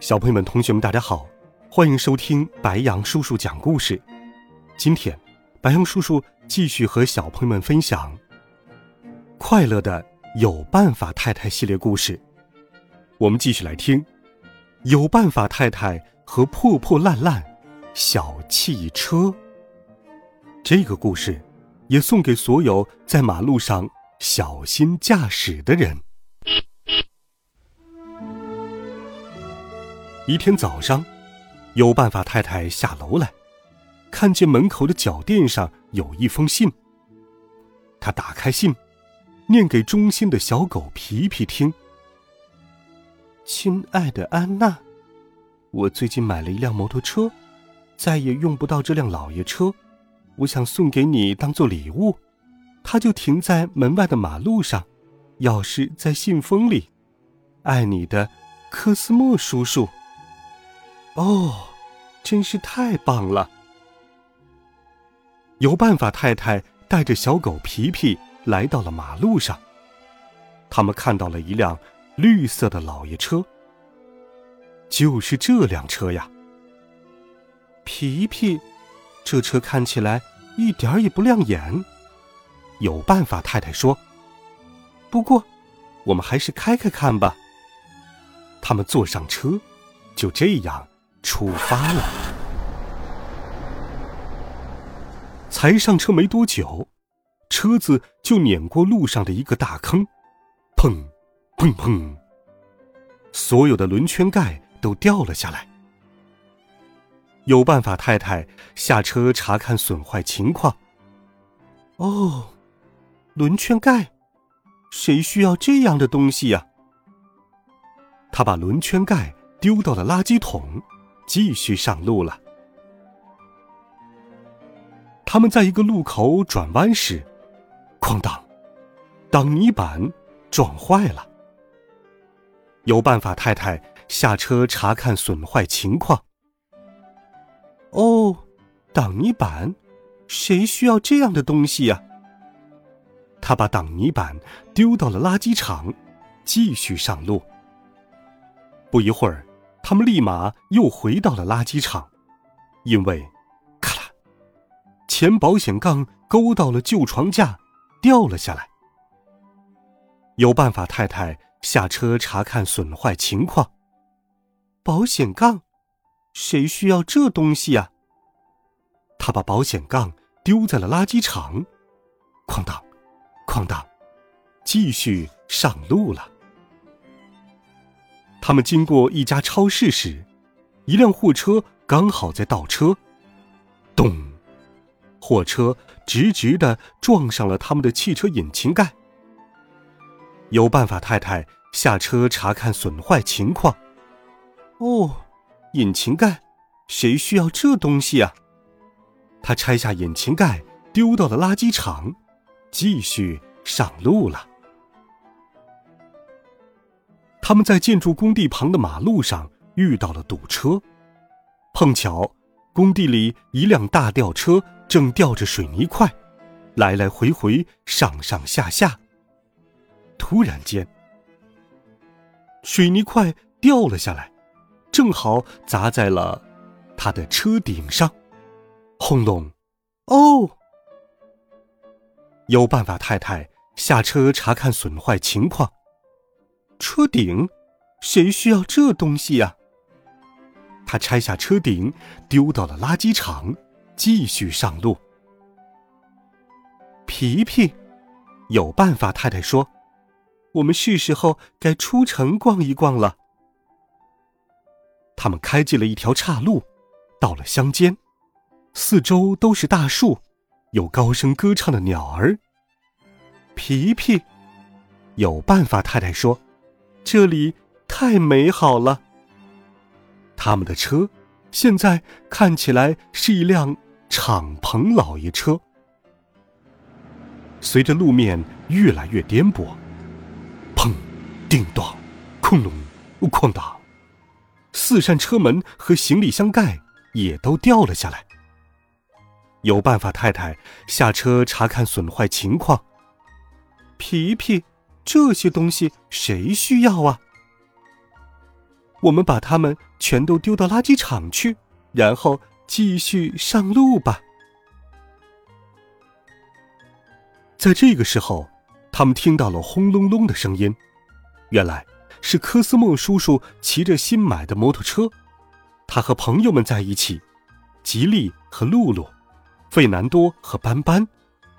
小朋友们、同学们，大家好，欢迎收听白羊叔叔讲故事。今天，白羊叔叔继续和小朋友们分享快乐的有办法太太系列故事。我们继续来听有办法太太和破破烂烂小汽车。这个故事也送给所有在马路上小心驾驶的人。一天早上，有办法太太下楼来，看见门口的脚垫上有一封信。他打开信，念给忠心的小狗皮皮听：“亲爱的安娜，我最近买了一辆摩托车，再也用不到这辆老爷车，我想送给你当做礼物。它就停在门外的马路上，钥匙在信封里。爱你的，科斯莫叔叔。”哦，真是太棒了！有办法，太太带着小狗皮皮来到了马路上。他们看到了一辆绿色的老爷车，就是这辆车呀。皮皮，这车看起来一点也不亮眼。有办法，太太说：“不过，我们还是开开看吧。”他们坐上车，就这样。出发了，才上车没多久，车子就碾过路上的一个大坑，砰，砰砰，所有的轮圈盖都掉了下来。有办法，太太下车查看损坏情况。哦，轮圈盖，谁需要这样的东西呀？他把轮圈盖丢到了垃圾桶。继续上路了。他们在一个路口转弯时，哐当，挡泥板撞坏了。有办法，太太下车查看损坏情况。哦，挡泥板，谁需要这样的东西呀？他把挡泥板丢到了垃圾场，继续上路。不一会儿。他们立马又回到了垃圾场，因为，咔啦，前保险杠勾到了旧床架，掉了下来。有办法，太太下车查看损坏情况。保险杠，谁需要这东西呀？他把保险杠丢在了垃圾场，哐当，哐当，继续上路了。他们经过一家超市时，一辆货车刚好在倒车，咚！货车直直的撞上了他们的汽车引擎盖。有办法，太太下车查看损坏情况。哦，引擎盖，谁需要这东西啊？他拆下引擎盖，丢到了垃圾场，继续上路了。他们在建筑工地旁的马路上遇到了堵车，碰巧工地里一辆大吊车正吊着水泥块，来来回回，上上下下。突然间，水泥块掉了下来，正好砸在了他的车顶上，轰隆！哦，有办法，太太下车查看损坏情况。车顶，谁需要这东西呀？他拆下车顶，丢到了垃圾场，继续上路。皮皮，有办法。太太说：“我们是时候该出城逛一逛了。”他们开进了一条岔路，到了乡间，四周都是大树，有高声歌唱的鸟儿。皮皮，有办法。太太说。这里太美好了。他们的车现在看起来是一辆敞篷老爷车。随着路面越来越颠簸，砰，叮当，哐隆，哐当，四扇车门和行李箱盖也都掉了下来。有办法太太下车查看损坏情况。皮皮，这些东西谁需要啊？我们把它们全都丢到垃圾场去，然后继续上路吧。在这个时候，他们听到了轰隆隆的声音，原来是科斯莫叔叔骑着新买的摩托车，他和朋友们在一起，吉利和露露。费南多和斑斑，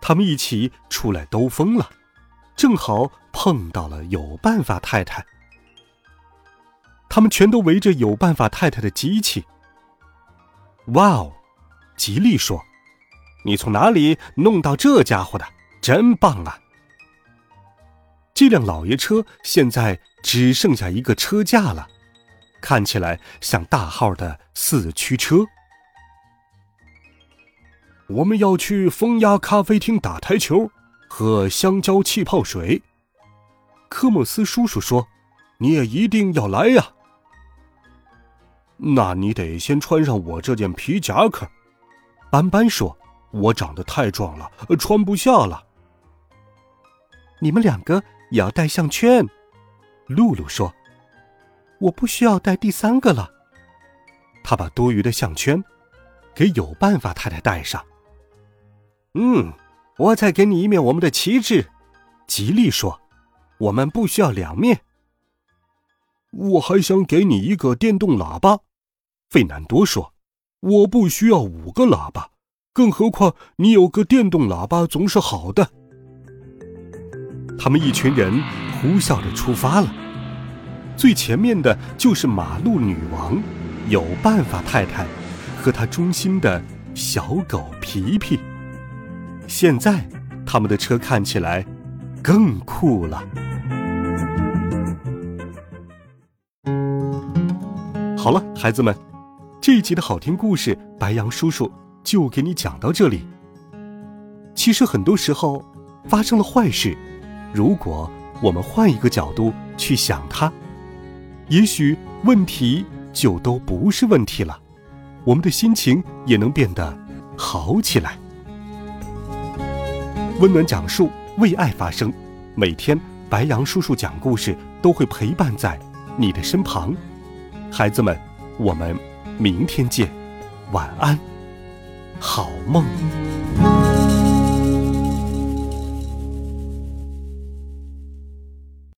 他们一起出来兜风了，正好碰到了有办法太太。他们全都围着有办法太太的机器。哇哦，吉利说：“你从哪里弄到这家伙的？真棒啊！”这辆老爷车现在只剩下一个车架了，看起来像大号的四驱车。我们要去风压咖啡厅打台球，喝香蕉气泡水。科莫斯叔叔说：“你也一定要来呀。”那你得先穿上我这件皮夹克。斑斑说：“我长得太壮了，穿不下了。”你们两个也要戴项圈。露露说：“我不需要戴第三个了。”他把多余的项圈给有办法太太戴上。嗯，我再给你一面我们的旗帜。吉利说：“我们不需要两面。”我还想给你一个电动喇叭。费南多说：“我不需要五个喇叭，更何况你有个电动喇叭总是好的。”他们一群人呼啸着出发了。最前面的就是马路女王，有办法太太，和她忠心的小狗皮皮。现在，他们的车看起来更酷了。好了，孩子们，这一集的好听故事，白羊叔叔就给你讲到这里。其实很多时候，发生了坏事，如果我们换一个角度去想它，也许问题就都不是问题了，我们的心情也能变得好起来。温暖讲述，为爱发声。每天，白羊叔叔讲故事都会陪伴在你的身旁。孩子们，我们明天见，晚安，好梦。